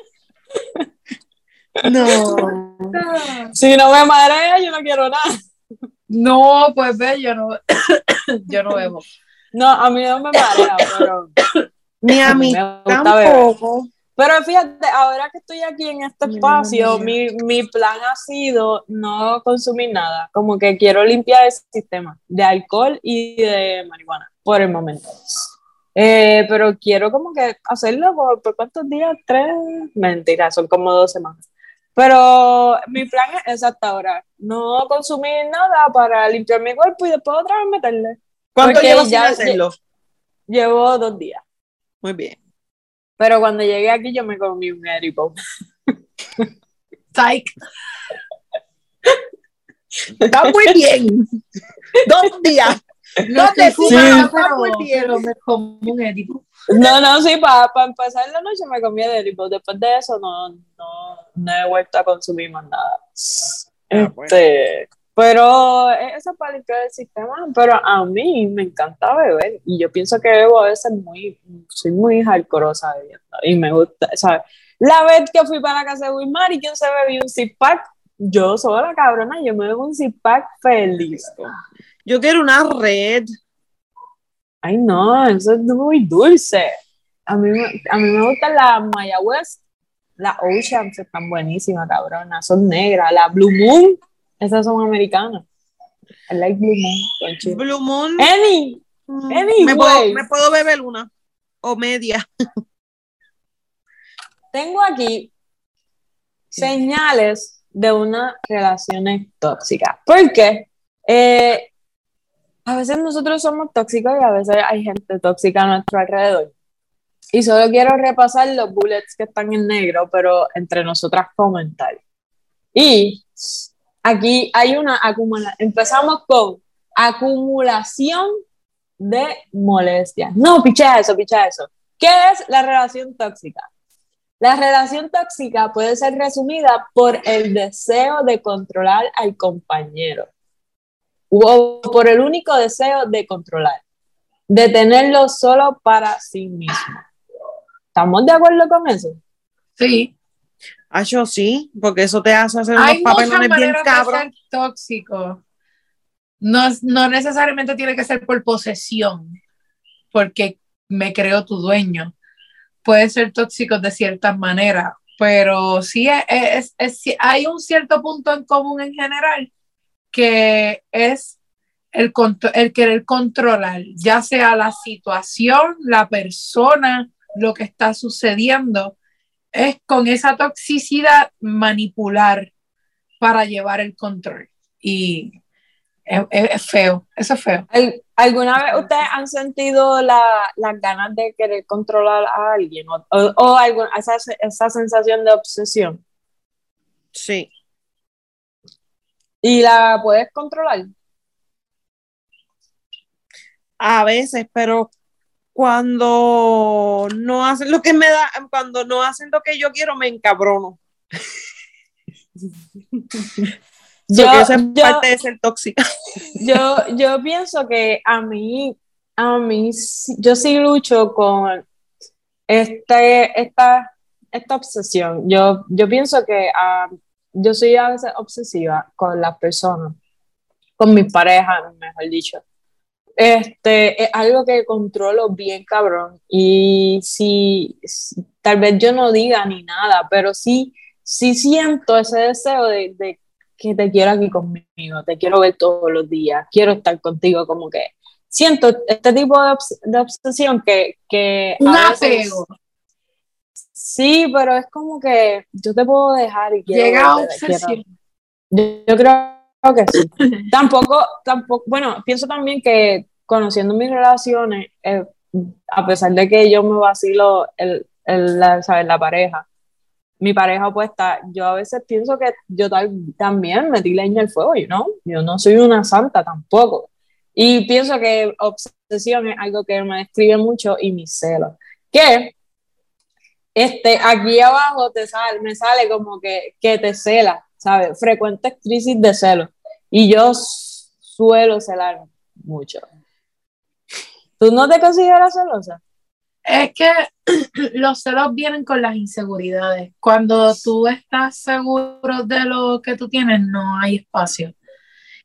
No. Si no me marea, yo no quiero nada. No, pues ve, yo no, yo no bebo. No, a mí no me marea, pero Ni a mí beber. tampoco. Pero fíjate, ahora que estoy aquí en este espacio, mi, mi plan ha sido no consumir nada. Como que quiero limpiar el sistema de alcohol y de marihuana por el momento. Eh, pero quiero como que hacerlo por, por cuántos días, tres, mentira, son como dos semanas. Pero mi plan es hasta ahora, no consumir nada para limpiar mi cuerpo y después otra vez meterle. ¿Cuánto llevas sin hacerlo? Llevo dos días. Muy bien. Pero cuando llegué aquí yo me comí un edible. Psych. Está muy bien. Dos días. No te está pero, me como un edipo. No, no, sí, para empezar la noche me comí el edible. Después de eso no, no, no he vuelto a consumir más nada. Ah, bueno. Este, pero eso es para limpiar el sistema. Pero a mí me encanta beber y yo pienso que bebo a veces muy, soy muy hardcoreosa bebiendo y me gusta, ¿sabes? La vez que fui para la casa de Wilmar y quien se bebió un six pack, yo sola cabrona, yo me bebo un six pack feliz. Yo quiero una red. Ay, no, eso es muy dulce. a mí, me- a mí me gustan las Maya West, las Oceans están buenísimas, cabrona, son negras, las Blue Moon, esas son americanas. I like Blue Moon. Blue Moon. Any, mm, me, puedo, me puedo beber una. O media. tengo aquí señales de una relación tóxica. Porque eh, a veces nosotros somos tóxicos y a veces hay gente tóxica a nuestro alrededor. Y solo quiero repasar los bullets que están en negro, pero entre nosotras comentar. Y aquí hay una acumulación. Empezamos con acumulación de molestias. No, picha eso, picha eso. ¿Qué es la relación tóxica? La relación tóxica puede ser resumida por el deseo de controlar al compañero o por el único deseo de controlar, de tenerlo solo para sí mismo. ¿Estamos de acuerdo con eso? Sí. Ah, yo sí, porque eso te hace hacer unos Hay muchas papelones bien maneras de cabros. ser tóxico. No, no necesariamente tiene que ser por posesión, porque me creo tu dueño. Puede ser tóxico de ciertas maneras, pero sí es, es- es- sí hay un cierto punto en común en general que es el, el querer controlar, ya sea la situación, la persona, lo que está sucediendo, es con esa toxicidad manipular para llevar el control. Y es, feo, eso es feo. ¿Al- ¿Alguna vez ustedes han sentido la- las ganas de querer controlar a alguien o, o- o algún- esa, esa sensación de obsesión? Sí. ¿Y la puedes controlar? A veces, pero cuando no hacen lo que me da, cuando no hacen lo que yo quiero, me encabrono. Yo, eso es yo- parte de ser tóxica. yo, yo pienso que a mí, a mí, yo sí lucho con este, esta, esta obsesión. Yo, yo pienso que ah, yo soy a veces obsesiva con las personas, con mis parejas, mejor dicho. Este, es algo que controlo bien cabrón y si, tal vez yo no diga ni nada, pero sí, sí siento ese deseo de, de que te quiero aquí conmigo, te quiero ver todos los días, quiero estar contigo, como que siento este tipo de, obs- de obsesión que, que Un apego. Sí, pero es como que yo te puedo dejar y quiero Llega a obsesión. yo, yo creo que sí. tampoco, tampoco, bueno, pienso también que conociendo mis relaciones, eh, a pesar de que yo me vacilo el, el, la, ¿sabes? la pareja, mi pareja opuesta, yo a veces pienso que yo tal, también metí leña al fuego, you know? yo no soy una santa tampoco. Y pienso que obsesión es algo que me describe mucho y mis celos. Que este, aquí abajo te sale, me sale como que, que te cela, ¿sabes? Frecuentes crisis de celos. Y yo suelo celar mucho. ¿Tú no te consideras celosa? Es que los celos vienen con las inseguridades. Cuando tú estás seguro de lo que tú tienes, no hay espacio.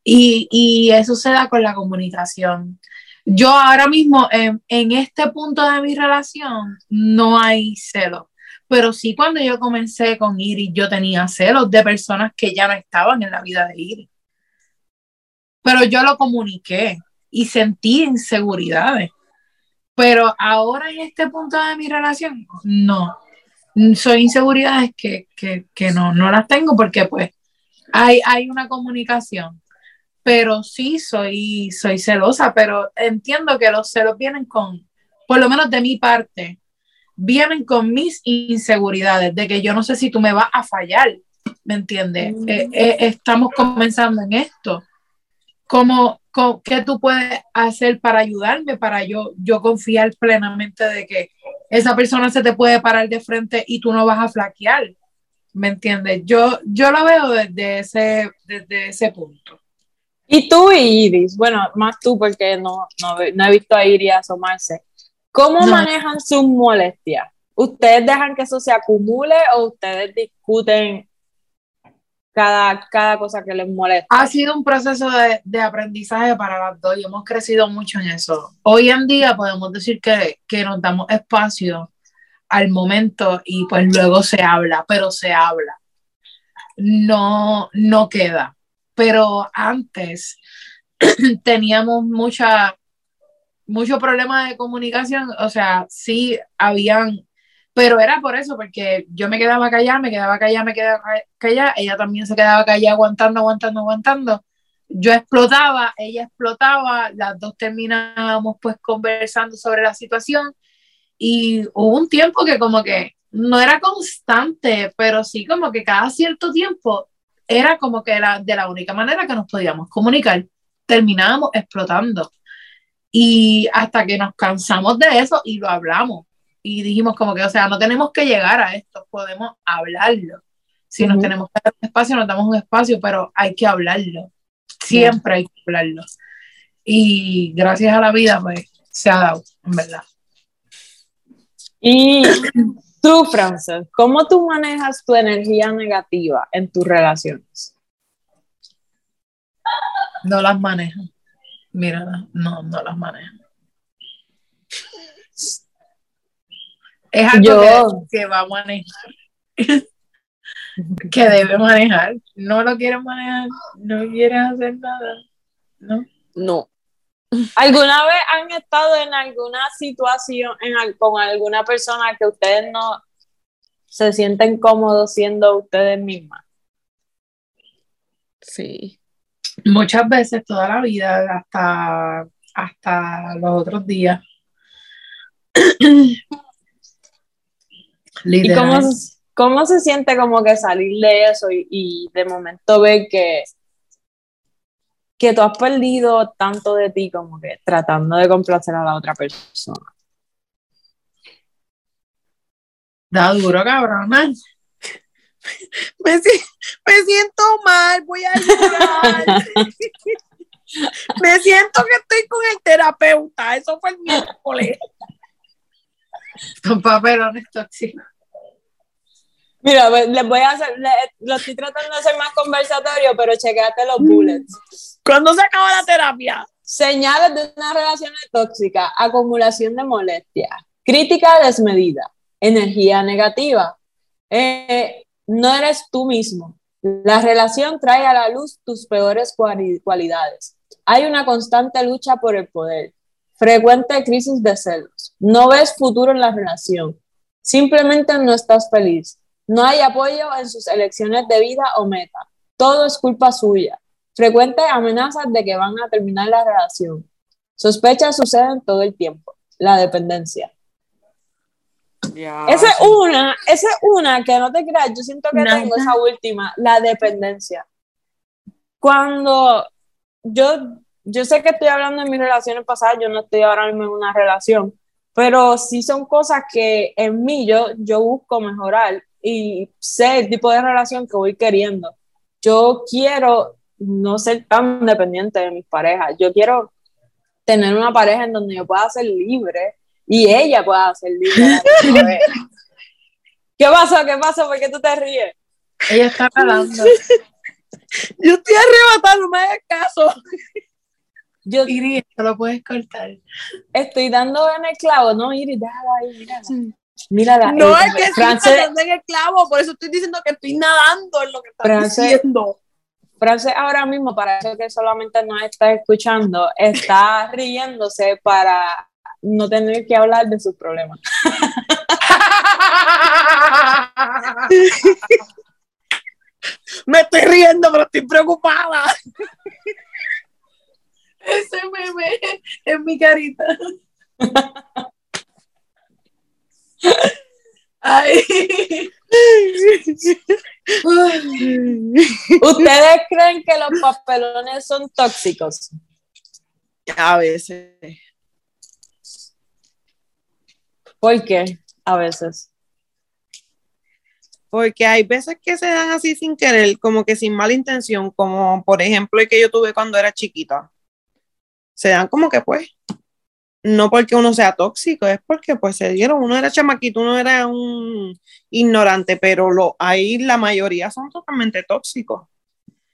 Y, y eso se da con la comunicación. Yo ahora mismo, en, en este punto de mi relación, no hay celos. Pero sí cuando yo comencé con Iris, yo tenía celos de personas que ya no estaban en la vida de Iris. Pero yo lo comuniqué y sentí inseguridades. Pero ahora en este punto de mi relación, no. Soy inseguridades que, que, que no, no las tengo porque pues hay, hay una comunicación. Pero sí soy, soy celosa, pero entiendo que los celos vienen con, por lo menos de mi parte, vienen con mis inseguridades, de que yo no sé si tú me vas a fallar, ¿me entiendes? Mm. Eh, eh, estamos comenzando en esto. ¿Cómo, cómo- qué tú puedes hacer para ayudarme, para yo, yo confiar plenamente de que esa persona se te puede parar de frente y tú no vas a flaquear? ¿Me entiendes? Yo, yo lo veo desde ese, desde ese punto. Y tú y Iris, bueno, más tú porque no, no, no he visto a Iris asomarse. ¿Cómo No. manejan sus molestias? ¿Ustedes dejan que eso se acumule o ustedes discuten cada, cada cosa que les molesta. Ha sido un proceso de, de aprendizaje para las dos y hemos crecido mucho en eso. Hoy en día podemos decir que, que nos damos espacio al momento y pues luego se habla, pero se habla. No, no queda. Pero antes teníamos mucha, mucho problema de comunicación, o sea, sí habían pero era por eso, porque yo me quedaba callada, me quedaba callada, me quedaba callada, ella también se quedaba callada, aguantando, aguantando, aguantando. Yo explotaba, ella explotaba, las dos terminábamos pues conversando sobre la situación y hubo un tiempo que como que no era constante, pero sí como que cada cierto tiempo era como que era de la única manera que nos podíamos comunicar. Terminábamos explotando. Y hasta que nos cansamos de eso y lo hablamos y dijimos como que, o sea, no tenemos que llegar a esto, podemos hablarlo. Si nos tenemos que dar un espacio, nos damos un espacio, pero hay que hablarlo. Siempre hay que hablarlo. Y gracias a la vida, pues, se ha dado, en verdad. Y tú, Frances, ¿cómo tú manejas tu energía negativa en tus relaciones? No las manejo. Mira, no, no las manejo. Es algo que, va a manejar. que debe manejar. No lo quiere manejar, no quiere hacer nada. No. No. ¿Alguna vez han estado en alguna situación con alguna persona que ustedes no se sienten cómodos siendo ustedes mismas? Sí. Muchas veces, toda la vida, hasta, hasta los otros días. ¿Y cómo, cómo, se siente como que salir de eso y, de momento ver que, que tú has perdido tanto de ti como que tratando de complacer a la otra persona? Da duro, cabrón. Me, siento mal, voy a llorar. me siento que estoy con el terapeuta, eso fue el miércoles. Son papelones tóxicos. Mira, les voy a hacer, lo estoy tratando de hacer más conversatorio, pero chequeate los bullets. ¿Cuándo se acaba la terapia? Señales de una relación tóxica, acumulación de molestia, crítica desmedida, energía negativa. Eh, no eres tú mismo. La relación trae a la luz tus peores cualidades. Hay una constante lucha por el poder, frecuente crisis de celos. No ves futuro en la relación. Simplemente no estás feliz no hay apoyo en sus elecciones de vida o meta. Todo es culpa suya. Frecuentes amenazas de que van a terminar la relación. Sospechas suceden todo el tiempo. La dependencia. esa es una, esa es una que no te creas, yo siento que tengo esa última, la dependencia. Cuando yo, yo sé que estoy hablando de mis relaciones pasadas, yo no estoy ahora mismo en una relación, pero sí son cosas que en mí yo, yo busco mejorar y sé el tipo de relación que voy queriendo. Yo quiero no ser tan dependiente de mis parejas. Yo quiero tener una pareja en donde yo pueda ser libre y ella pueda ser libre. ¿Qué pasó? ¿Qué pasó? ¿Por qué tú te ríes? Ella está hablando. Yo estoy arrebatando, no me hagas caso. Yo, Iris, lo puedes cortar. Estoy dando en el clavo, no, Iris, déjalo ahí, mira. Mira no es que France, estoy en el clavo, por eso estoy diciendo que estoy nadando en lo que estás diciendo. France ahora mismo, para eso que solamente nos está escuchando, está riéndose para no tener que hablar de sus problemas. Me estoy riendo, pero estoy preocupada. Ese meme es mi carita. ¿Ustedes creen que los papelones son tóxicos? A veces. ¿Por qué? A veces. Porque hay veces que se dan así sin querer, como que sin mala intención, como por ejemplo el que yo tuve cuando era chiquita. Se dan como que pues, no porque uno sea tóxico, es porque pues se dieron, uno era chamaquito, uno era un ignorante, pero lo, ahí la mayoría son totalmente tóxicos.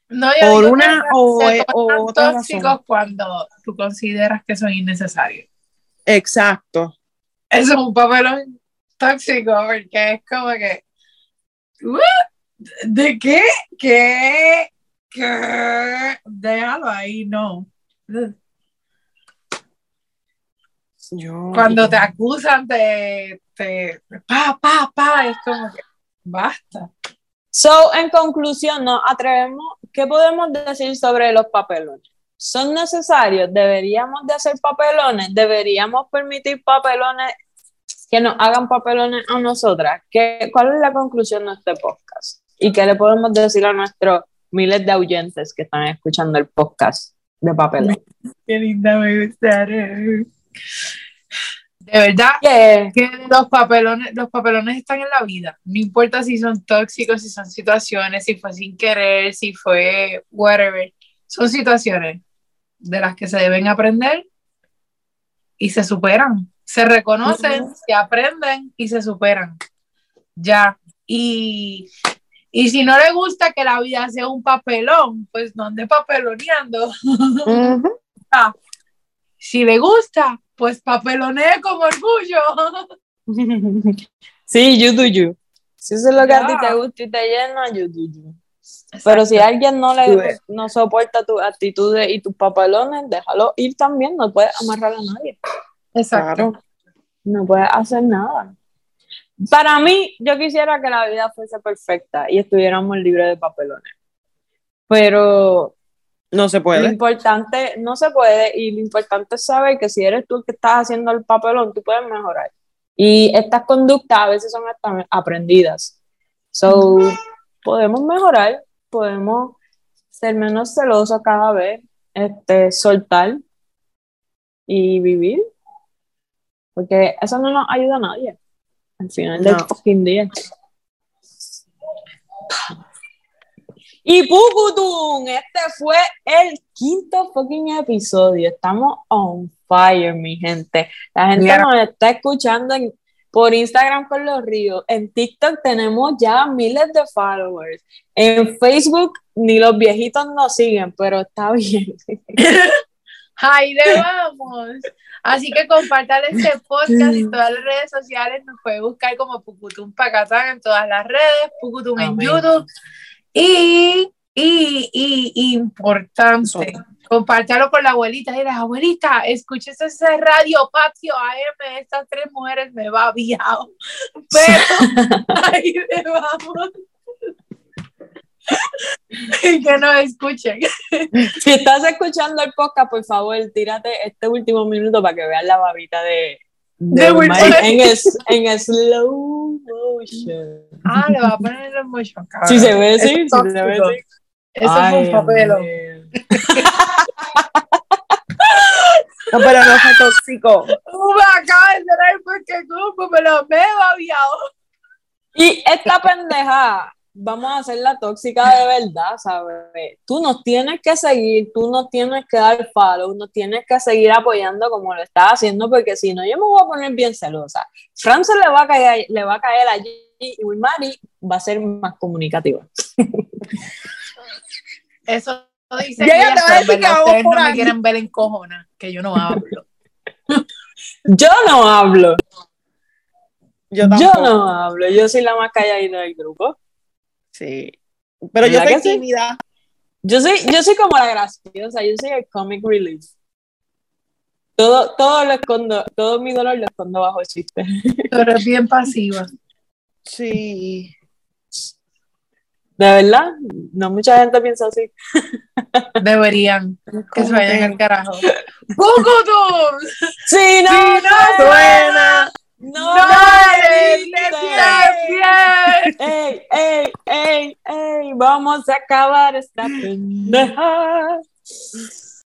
No, yo Por una o- se o otra tóxicos razón. cuando tú consideras que son innecesarios. Exacto. Eso es un papelón tóxico porque es como que ¿what? ¿de qué? ¿qué? ¿qué? déjalo ahí, no Yo, cuando te acusan te, te pa, pa, pa, es como que basta So, en conclusión, nos atrevemos, ¿qué podemos decir sobre los papelones? ¿Son necesarios? ¿Deberíamos de hacer papelones? ¿Deberíamos permitir papelones que nos hagan papelones a nosotras? ¿Qué, ¿Cuál es la conclusión de este podcast? ¿Y qué le podemos decir a nuestros miles de oyentes que están escuchando el podcast de papelón? qué linda me gustaron de verdad Que que los papelones, los papelones están en la vida. No importa si son tóxicos, si son situaciones, si fue sin querer, si fue whatever. Son situaciones de las que se deben aprender y se superan. Se reconocen, Ujú. se aprenden y se superan. Ya. Y, y si no le gusta que la vida sea un papelón, pues no ande papeloneando. Ujú. Si le gusta, pues papelonee con orgullo. sí, you do you. Si eso es lo que a ti te gusta y te llena, you do you. Pero si a alguien no le no soporta tus actitudes y tus papelones, déjalo ir también, no puedes amarrar a nadie. Exacto. Claro. No puedes hacer nada. Para mí, yo quisiera que la vida fuese perfecta y estuviéramos libres de papelones. Pero No se lo puede. importante, no se puede, y lo importante es saber que si eres tú el que estás haciendo el papelón, tú puedes mejorar. Y estas conductas a veces son hasta aprendidas. So, podemos mejorar, podemos ser menos celosos cada vez, este, soltar y vivir. Porque eso no nos ayuda a nadie. Al final del No. fucking día. Y Pucutum, este fue el quinto fucking episodio. Estamos on fire, mi gente. La gente nos está escuchando en- por Instagram con los ríos. En TikTok tenemos ya miles de followers. En Facebook ni los viejitos nos siguen, pero está bien. Ahí le vamos. Así que compartan este podcast en todas las redes sociales. Nos puede buscar como Pucutum Pacatán en todas las redes, Pucutum en Amén. YouTube. Y, y, y importante, compártalo con la abuelita. Dile, abuelita, escuches ese radio patio AM. Estas tres mujeres me va viado. Pero ahí le vamos. Y que nos escuchen. Si estás escuchando el podcast, por favor, tírate este último minuto para que veas la babita de, de en, es- en slow motion. Ah, le va a poner el motion, cabrón. Si se ve, sí, se ve, sí. Eso fue Ay, un papel. amén. No, pero no fue tóxico. Me acaba de cerrar porque como me lo me he babiado. Y esta pendeja, vamos a hacerla tóxica de verdad, ¿sabes? Tú nos tienes que seguir, tú nos tienes que dar follow, nos tienes que seguir apoyando como lo estás haciendo, porque si no, yo me voy a poner bien celosa. Fran se le va a caer, le va a caer allí y Wilmari va a ser más comunicativa. Eso dice Ya, que ya ella te voy a decir que Ustedes por no me ahí. quieren ver en cojona, que yo no hablo. Yo no hablo, Yo yo no hablo, yo soy la más calladita del grupo. Sí. Pero yo ¿Verdad soy tímida. Yo soy, yo soy como la graciosa, yo soy el comic relief. Todo, todo lo escondo, todo mi dolor lo escondo bajo el chiste. Pero es bien pasiva. Sí. De verdad, no mucha gente piensa así. Deberían. Que se vayan al carajo. ¡Pucutum! Sí, no, Sí, no Suena. no, ¡No bien! Ey, ey, ey, ey, vamos a acabar esta pendeja.